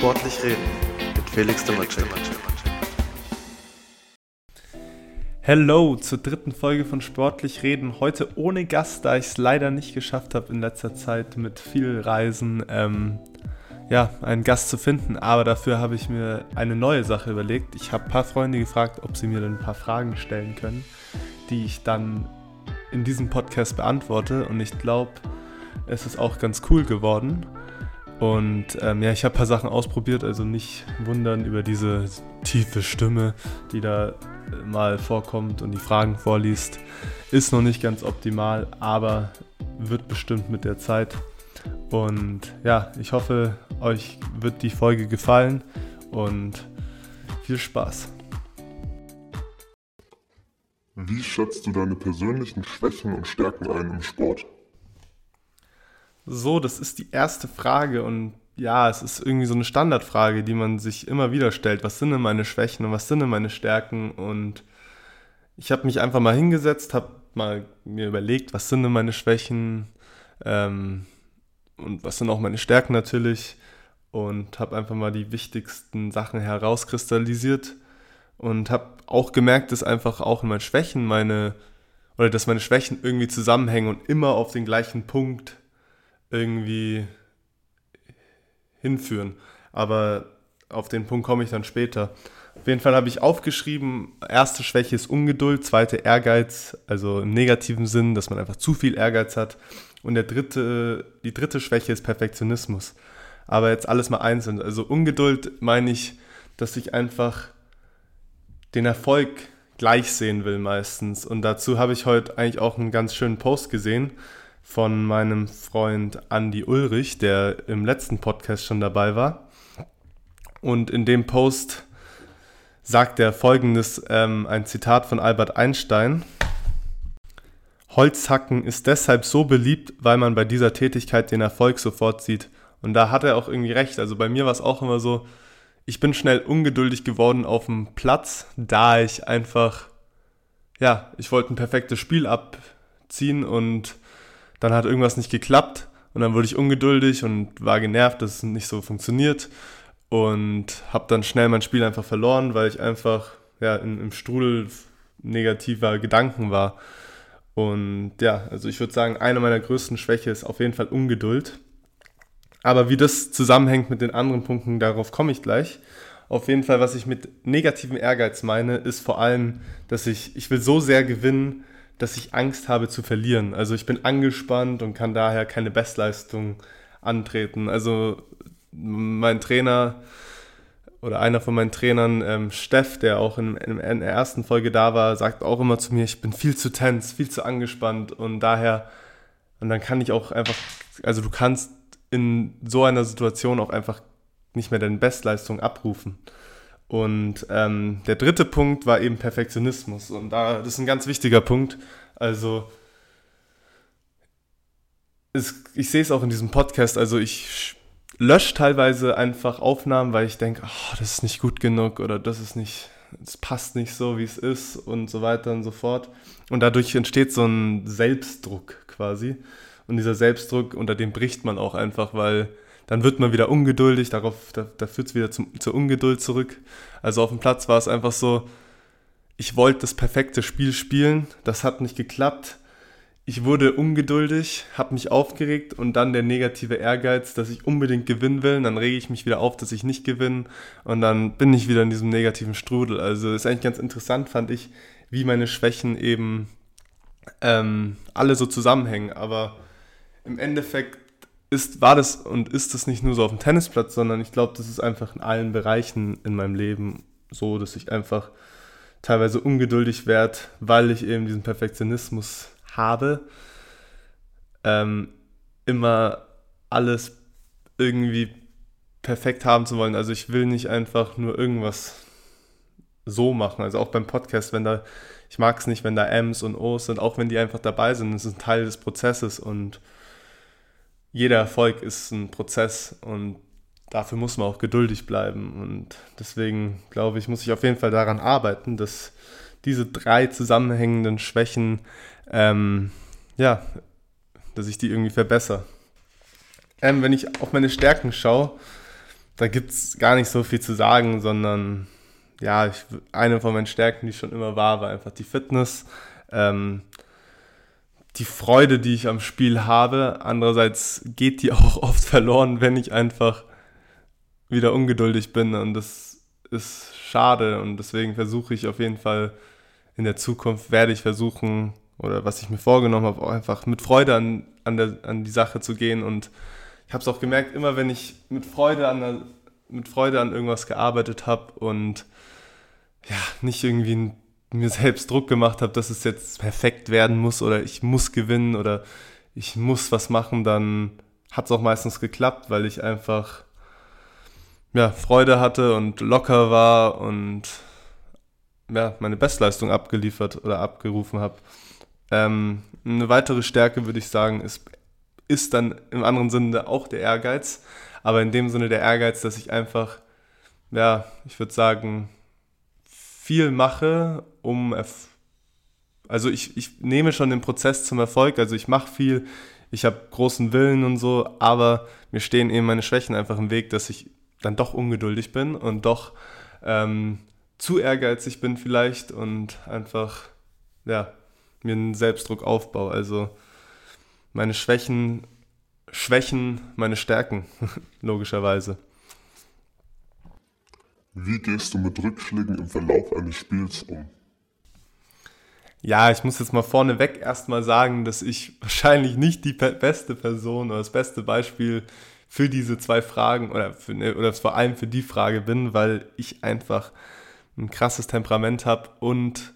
Sportlich reden mit Felix Demacek. Hello zur dritten Folge von Sportlich reden. Heute ohne Gast, da ich es leider nicht geschafft habe in letzter Zeit mit viel Reisen, ähm, ja, einen Gast zu finden. Aber dafür habe ich mir eine neue Sache überlegt. Ich habe ein paar Freunde gefragt, ob sie mir dann ein paar Fragen stellen können, die ich dann in diesem Podcast beantworte. Und ich glaube, es ist auch ganz cool geworden. Und ähm, ja, ich habe ein paar Sachen ausprobiert, also nicht wundern über diese tiefe Stimme, die da äh, mal vorkommt und die Fragen vorliest. Ist noch nicht ganz optimal, aber wird bestimmt mit der Zeit. Und ja, ich hoffe, euch wird die Folge gefallen und viel Spaß. Wie schätzt du deine persönlichen Schwächen und Stärken ein im Sport? So, das ist die erste Frage und ja, es ist irgendwie so eine Standardfrage, die man sich immer wieder stellt. Was sind denn meine Schwächen und was sind denn meine Stärken? Und ich habe mich einfach mal hingesetzt, habe mal mir überlegt, was sind denn meine Schwächen ähm, und was sind auch meine Stärken natürlich und habe einfach mal die wichtigsten Sachen herauskristallisiert und habe auch gemerkt, dass einfach auch in meinen Schwächen meine oder dass meine Schwächen irgendwie zusammenhängen und immer auf den gleichen Punkt irgendwie hinführen. Aber auf den Punkt komme ich dann später. Auf jeden Fall habe ich aufgeschrieben, erste Schwäche ist Ungeduld, zweite Ehrgeiz, also im negativen Sinn, dass man einfach zu viel Ehrgeiz hat. Und der dritte, die dritte Schwäche ist Perfektionismus. Aber jetzt alles mal einzeln. Also Ungeduld meine ich, dass ich einfach den Erfolg gleich sehen will meistens. Und dazu habe ich heute eigentlich auch einen ganz schönen Post gesehen von meinem Freund Andy Ulrich, der im letzten Podcast schon dabei war. Und in dem Post sagt er folgendes, ähm, ein Zitat von Albert Einstein. Holzhacken ist deshalb so beliebt, weil man bei dieser Tätigkeit den Erfolg sofort sieht. Und da hat er auch irgendwie recht. Also bei mir war es auch immer so, ich bin schnell ungeduldig geworden auf dem Platz, da ich einfach, ja, ich wollte ein perfektes Spiel abziehen und dann hat irgendwas nicht geklappt und dann wurde ich ungeduldig und war genervt, dass es nicht so funktioniert und habe dann schnell mein Spiel einfach verloren, weil ich einfach ja, in, im Strudel negativer Gedanken war. Und ja, also ich würde sagen, eine meiner größten Schwäche ist auf jeden Fall Ungeduld. Aber wie das zusammenhängt mit den anderen Punkten, darauf komme ich gleich. Auf jeden Fall, was ich mit negativem Ehrgeiz meine, ist vor allem, dass ich, ich will so sehr gewinnen, dass ich Angst habe zu verlieren. Also ich bin angespannt und kann daher keine Bestleistung antreten. Also mein Trainer oder einer von meinen Trainern, ähm, Steff, der auch in, in, in, der ersten Folge da war, sagt auch immer zu mir, ich bin viel zu tense, viel zu angespannt und daher, und dann kann ich auch einfach, also du kannst in so einer Situation auch einfach nicht mehr deine Bestleistung abrufen. Und ähm, der dritte Punkt war eben Perfektionismus. Und da, das ist ein ganz wichtiger Punkt. Also, es, ich sehe es auch in diesem Podcast. Also, ich lösche teilweise einfach Aufnahmen, weil ich denke, oh, das ist nicht gut genug oder das ist nicht, es passt nicht so, wie es ist und so weiter und so fort. Und dadurch entsteht so ein Selbstdruck quasi. Und dieser Selbstdruck, unter dem bricht man auch einfach, weil dann wird man wieder ungeduldig, darauf, da, da führt es wieder zum, zur Ungeduld zurück. Also auf dem Platz war es einfach so, ich wollte das perfekte Spiel spielen, das hat nicht geklappt. Ich wurde ungeduldig, habe mich aufgeregt und dann der negative Ehrgeiz, dass ich unbedingt gewinnen will. Und dann rege ich mich wieder auf, dass ich nicht gewinne und dann bin ich wieder in diesem negativen Strudel. Also ist eigentlich ganz interessant, fand ich, wie meine Schwächen eben ähm, alle so zusammenhängen. Aber im Endeffekt ist, war das und ist das nicht nur so auf dem Tennisplatz, sondern ich glaube, das ist einfach in allen Bereichen in meinem Leben so, dass ich einfach teilweise ungeduldig werde, weil ich eben diesen Perfektionismus habe, ähm, immer alles irgendwie perfekt haben zu wollen. Also ich will nicht einfach nur irgendwas so machen. Also auch beim Podcast, wenn da, ich mag es nicht, wenn da M's und O's sind, auch wenn die einfach dabei sind, das ist ein Teil des Prozesses und jeder Erfolg ist ein Prozess und dafür muss man auch geduldig bleiben. Und deswegen glaube ich, muss ich auf jeden Fall daran arbeiten, dass diese drei zusammenhängenden Schwächen, ähm, ja, dass ich die irgendwie verbessere. Ähm, wenn ich auf meine Stärken schaue, da gibt es gar nicht so viel zu sagen, sondern ja, ich, eine von meinen Stärken, die schon immer war, war einfach die Fitness. Ähm, die Freude, die ich am Spiel habe. Andererseits geht die auch oft verloren, wenn ich einfach wieder ungeduldig bin. Und das ist schade. Und deswegen versuche ich auf jeden Fall in der Zukunft, werde ich versuchen oder was ich mir vorgenommen habe, auch einfach mit Freude an, an, der, an die Sache zu gehen. Und ich habe es auch gemerkt, immer wenn ich mit Freude an, der, mit Freude an irgendwas gearbeitet habe und ja, nicht irgendwie mir selbst Druck gemacht habe, dass es jetzt perfekt werden muss oder ich muss gewinnen oder ich muss was machen, dann hat es auch meistens geklappt, weil ich einfach ja, Freude hatte und locker war und ja, meine Bestleistung abgeliefert oder abgerufen habe. Ähm, eine weitere Stärke, würde ich sagen, ist, ist dann im anderen Sinne auch der Ehrgeiz, aber in dem Sinne der Ehrgeiz, dass ich einfach, ja, ich würde sagen, viel mache, um, also ich, ich nehme schon den Prozess zum Erfolg, also ich mache viel, ich habe großen Willen und so, aber mir stehen eben meine Schwächen einfach im Weg, dass ich dann doch ungeduldig bin und doch ähm, zu ehrgeizig bin vielleicht und einfach, ja, mir einen Selbstdruck aufbaue. Also meine Schwächen, Schwächen meine Stärken, logischerweise. Wie gehst du mit Rückschlägen im Verlauf eines Spiels um? Ja, ich muss jetzt mal vorneweg erstmal sagen, dass ich wahrscheinlich nicht die beste Person oder das beste Beispiel für diese zwei Fragen oder, für, ne, oder vor allem für die Frage bin, weil ich einfach ein krasses Temperament habe und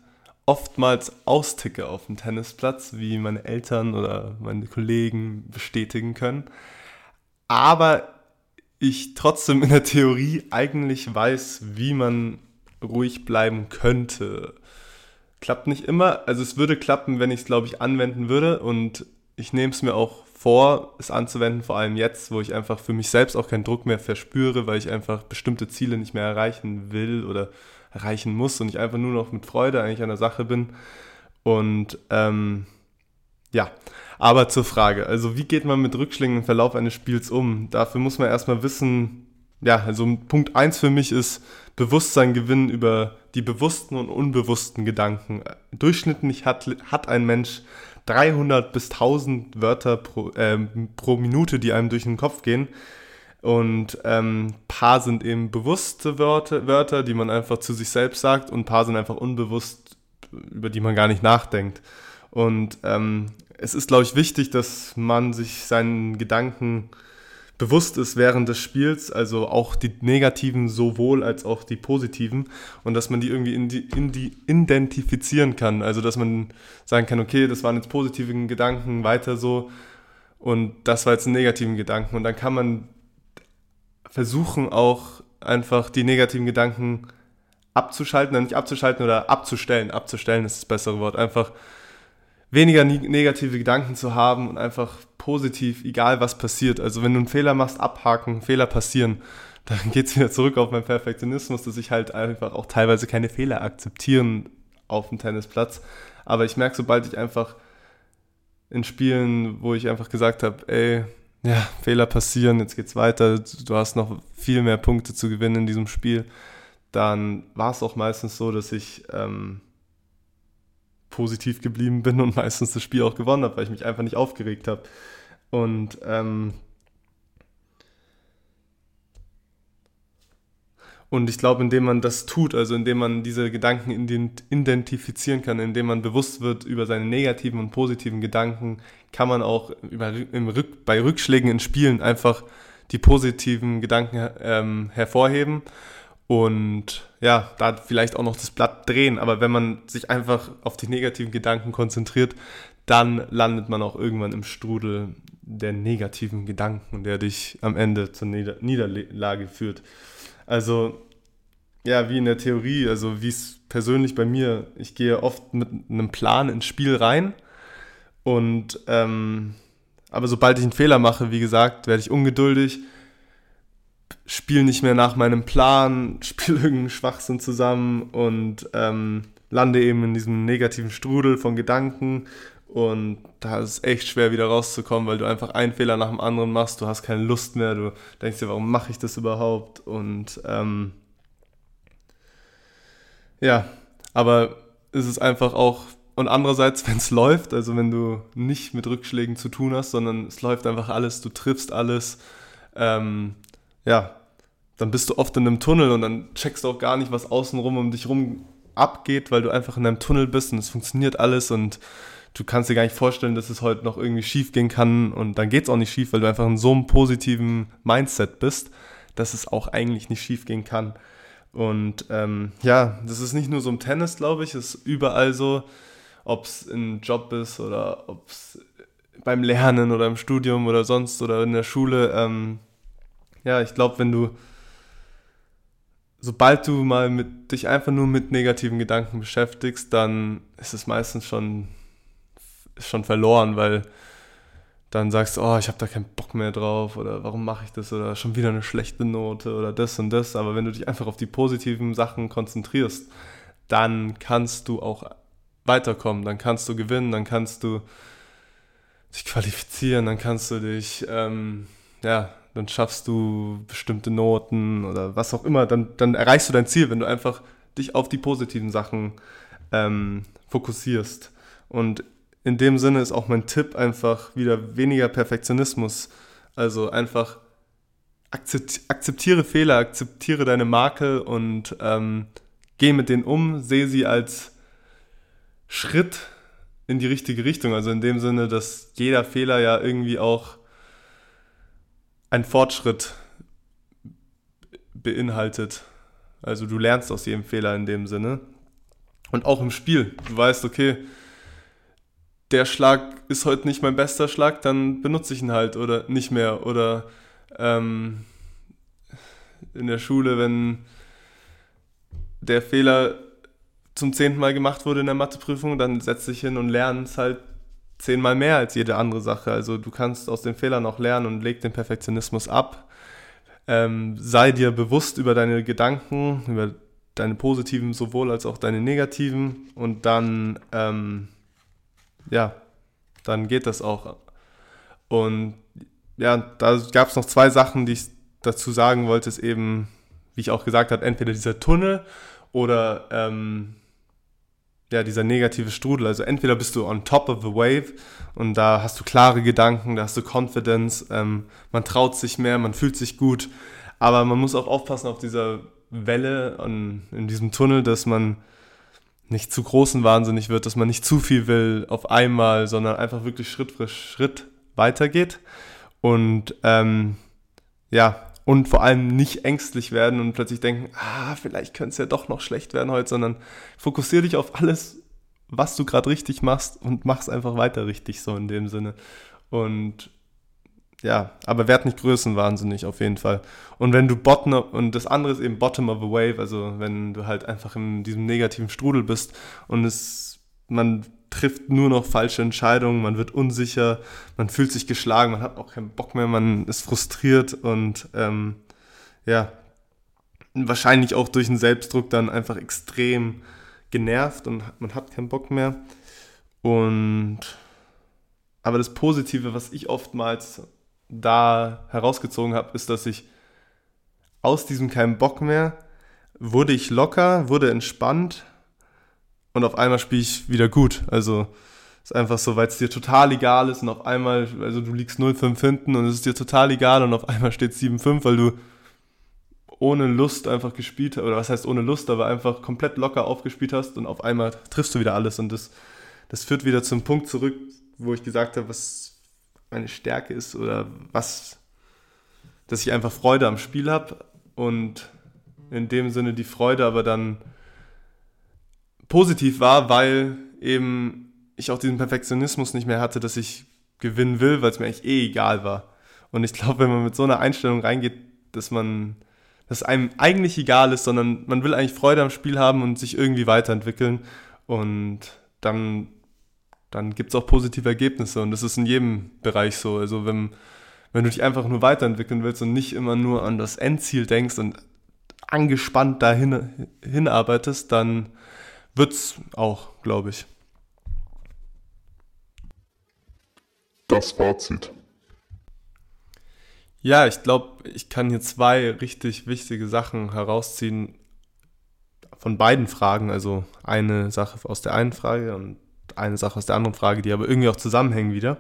oftmals austicke auf dem Tennisplatz, wie meine Eltern oder meine Kollegen bestätigen können. Aber ich trotzdem in der Theorie eigentlich weiß, wie man ruhig bleiben könnte. Klappt nicht immer. Also es würde klappen, wenn ich es, glaube ich, anwenden würde. Und ich nehme es mir auch vor, es anzuwenden, vor allem jetzt, wo ich einfach für mich selbst auch keinen Druck mehr verspüre, weil ich einfach bestimmte Ziele nicht mehr erreichen will oder erreichen muss und ich einfach nur noch mit Freude eigentlich an der Sache bin. Und ähm, ja, aber zur Frage, also wie geht man mit Rückschlägen im Verlauf eines Spiels um? Dafür muss man erstmal wissen, ja, also Punkt 1 für mich ist Bewusstsein gewinnen über die bewussten und unbewussten Gedanken. Durchschnittlich hat, hat ein Mensch 300 bis 1000 Wörter pro, äh, pro Minute, die einem durch den Kopf gehen. Und ähm, paar sind eben bewusste Wörter, Wörter, die man einfach zu sich selbst sagt, und paar sind einfach unbewusst, über die man gar nicht nachdenkt. Und ähm, es ist, glaube ich, wichtig, dass man sich seinen Gedanken bewusst ist während des Spiels, also auch die negativen sowohl als auch die positiven und dass man die irgendwie in die, in die identifizieren kann. Also dass man sagen kann, okay, das waren jetzt positive Gedanken, weiter so und das war jetzt ein negativen Gedanken und dann kann man versuchen auch einfach die negativen Gedanken abzuschalten, nicht abzuschalten oder abzustellen. Abzustellen ist das bessere Wort. Einfach weniger negative Gedanken zu haben und einfach positiv, egal was passiert. Also wenn du einen Fehler machst, abhaken, Fehler passieren, dann geht es wieder zurück auf meinen Perfektionismus, dass ich halt einfach auch teilweise keine Fehler akzeptieren auf dem Tennisplatz. Aber ich merke, sobald ich einfach in Spielen, wo ich einfach gesagt habe, ey, ja, Fehler passieren, jetzt geht's weiter, du hast noch viel mehr Punkte zu gewinnen in diesem Spiel, dann war es auch meistens so, dass ich ähm, positiv geblieben bin und meistens das Spiel auch gewonnen habe, weil ich mich einfach nicht aufgeregt habe. Und ähm, Und ich glaube, indem man das tut, also indem man diese Gedanken identifizieren kann, indem man bewusst wird über seine negativen und positiven Gedanken, kann man auch über, Rück, bei Rückschlägen in Spielen einfach die positiven Gedanken ähm, hervorheben und ja, da vielleicht auch noch das Blatt drehen. Aber wenn man sich einfach auf die negativen Gedanken konzentriert, dann landet man auch irgendwann im Strudel der negativen Gedanken, der dich am Ende zur Nieder Niederlage führt. Also ja, wie in der Theorie, also wie es persönlich bei mir, ich gehe oft mit einem Plan ins Spiel rein und ähm, aber sobald ich einen Fehler mache, wie gesagt, werde ich ungeduldig spiele nicht mehr nach meinem Plan, spiele irgendeinen Schwachsinn zusammen und ähm, lande eben in diesem negativen Strudel von Gedanken. Und da ist es echt schwer wieder rauszukommen, weil du einfach einen Fehler nach dem anderen machst, du hast keine Lust mehr, du denkst dir, warum mache ich das überhaupt? Und ähm, ja, aber es ist einfach auch, und andererseits, wenn es läuft, also wenn du nicht mit Rückschlägen zu tun hast, sondern es läuft einfach alles, du triffst alles, ähm, ja, dann bist du oft in einem Tunnel und dann checkst du auch gar nicht, was außenrum um dich rum abgeht, weil du einfach in einem Tunnel bist und es funktioniert alles und du kannst dir gar nicht vorstellen, dass es heute noch irgendwie schief gehen kann und dann geht es auch nicht schief, weil du einfach in so einem positiven Mindset bist, dass es auch eigentlich nicht schief gehen kann. Und ähm, ja, das ist nicht nur so im Tennis, glaube ich, es ist überall so, ob es im Job ist oder ob es beim Lernen oder im Studium oder sonst oder in der Schule. Ähm, ja, ich glaube, wenn du sobald du mal mit dich einfach nur mit negativen Gedanken beschäftigst, dann ist es meistens schon, schon verloren, weil dann sagst du, oh, ich habe da keinen Bock mehr drauf oder warum mache ich das oder schon wieder eine schlechte Note oder das und das. Aber wenn du dich einfach auf die positiven Sachen konzentrierst, dann kannst du auch weiterkommen, dann kannst du gewinnen, dann kannst du dich qualifizieren, dann kannst du dich ähm, ja, dann schaffst du bestimmte Noten oder was auch immer, dann, dann erreichst du dein Ziel, wenn du einfach dich auf die positiven Sachen ähm, fokussierst. Und in dem Sinne ist auch mein Tipp einfach wieder weniger Perfektionismus. Also einfach akzeptiere Fehler, akzeptiere deine Makel und ähm, geh mit denen um, sehe sie als Schritt in die richtige Richtung. Also in dem Sinne, dass jeder Fehler ja irgendwie auch ein Fortschritt beinhaltet. Also du lernst aus jedem Fehler in dem Sinne. Und auch im Spiel. Du weißt, okay, der Schlag ist heute nicht mein bester Schlag, dann benutze ich ihn halt oder nicht mehr. Oder ähm, in der Schule, wenn der Fehler zum zehnten Mal gemacht wurde in der Matheprüfung, dann setze ich hin und lerne es halt zehnmal mehr als jede andere Sache. Also du kannst aus den Fehlern auch lernen und leg den Perfektionismus ab. Ähm, sei dir bewusst über deine Gedanken, über deine positiven sowohl als auch deine negativen und dann, ähm, ja, dann geht das auch. Und ja, da gab es noch zwei Sachen, die ich dazu sagen wollte, ist eben, wie ich auch gesagt habe, entweder dieser Tunnel oder ähm, ja, dieser negative Strudel. Also entweder bist du on top of the wave und da hast du klare Gedanken, da hast du Confidence, ähm, man traut sich mehr, man fühlt sich gut, aber man muss auch aufpassen auf dieser Welle, und in diesem Tunnel, dass man nicht zu großen wahnsinnig wird, dass man nicht zu viel will auf einmal, sondern einfach wirklich Schritt für Schritt weitergeht und ähm, ja, und vor allem nicht ängstlich werden und plötzlich denken, ah, vielleicht könnte es ja doch noch schlecht werden heute, sondern fokussiere dich auf alles, was du gerade richtig machst und mach es einfach weiter richtig so in dem Sinne. Und ja, aber werd nicht größenwahnsinnig auf jeden Fall. Und wenn du Bottom, und das andere ist eben Bottom of a Wave, also wenn du halt einfach in diesem negativen Strudel bist und es, man trifft nur noch falsche Entscheidungen, man wird unsicher, man fühlt sich geschlagen, man hat auch keinen Bock mehr, man ist frustriert und ähm, ja, wahrscheinlich auch durch den Selbstdruck dann einfach extrem genervt und man hat keinen Bock mehr. Und aber das Positive, was ich oftmals da herausgezogen habe, ist, dass ich aus diesem keinen Bock mehr wurde ich locker, wurde entspannt und auf einmal spiele ich wieder gut. Also ist einfach so, weil es dir total egal ist und auf einmal, also du liegst 0-5 hinten und es ist dir total egal und auf einmal steht 7-5, weil du ohne Lust einfach gespielt hast, oder was heißt ohne Lust, aber einfach komplett locker aufgespielt hast und auf einmal triffst du wieder alles und das, das führt wieder zum Punkt zurück, wo ich gesagt habe, was meine Stärke ist oder was, dass ich einfach Freude am Spiel habe und in dem Sinne die Freude aber dann positiv war, weil eben ich auch diesen Perfektionismus nicht mehr hatte, dass ich gewinnen will, weil es mir eigentlich eh egal war. Und ich glaube, wenn man mit so einer Einstellung reingeht, dass man, dass einem eigentlich egal ist, sondern man will eigentlich Freude am Spiel haben und sich irgendwie weiterentwickeln. Und dann, dann gibt es auch positive Ergebnisse. Und das ist in jedem Bereich so. Also wenn, wenn du dich einfach nur weiterentwickeln willst und nicht immer nur an das Endziel denkst und angespannt dahin hinarbeitest, dann wird es auch, glaube ich. das Fazit. Ja, ich glaube, ich kann hier zwei richtig wichtige Sachen herausziehen von beiden Fragen. Also eine Sache aus der einen Frage und eine Sache aus der anderen Frage, die aber irgendwie auch zusammenhängen wieder.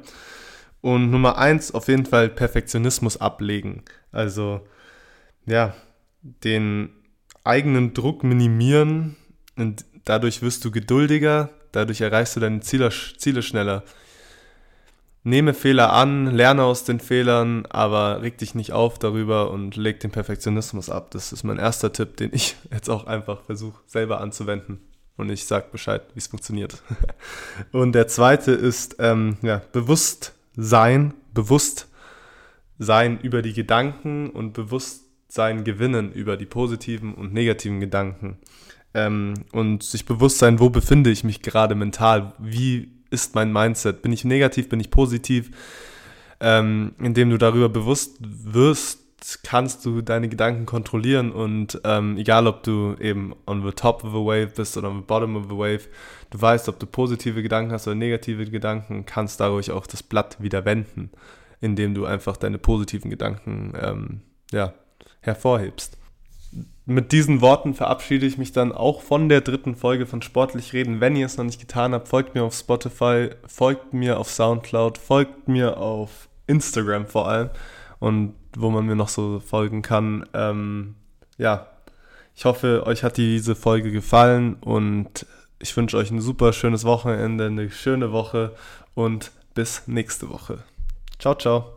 Und Nummer eins, auf jeden Fall Perfektionismus ablegen. Also, ja, den eigenen Druck minimieren und dadurch wirst du geduldiger, dadurch erreichst du deine Ziele, Ziele schneller. Nehme Fehler an, lerne aus den Fehlern, aber reg dich nicht auf darüber und leg den Perfektionismus ab. Das ist mein erster Tipp, den ich jetzt auch einfach versuche selber anzuwenden. Und ich sage Bescheid, wie es funktioniert. und der zweite ist ähm, ja, Bewusstsein, Bewusstsein über die Gedanken und Bewusstsein gewinnen über die positiven und negativen Gedanken. Ähm, und sich bewusst sein, wo befinde ich mich gerade mental, wie ist mein Mindset, bin ich negativ, bin ich positiv, ähm, indem du darüber bewusst wirst, kannst du deine Gedanken kontrollieren und ähm, egal ob du eben on the top of a wave bist oder on the bottom of a wave, du weißt, ob du positive Gedanken hast oder negative Gedanken, kannst dadurch auch das Blatt wieder wenden, indem du einfach deine positiven Gedanken ähm, ja, hervorhebst mit diesen Worten verabschiede ich mich dann auch von der dritten Folge von Sportlich Reden. Wenn ihr es noch nicht getan habt, folgt mir auf Spotify, folgt mir auf Soundcloud, folgt mir auf Instagram vor allem und wo man mir noch so folgen kann. Ähm, ja, ich hoffe, euch hat diese Folge gefallen und ich wünsche euch ein super schönes Wochenende, eine schöne Woche und bis nächste Woche. Ciao, ciao.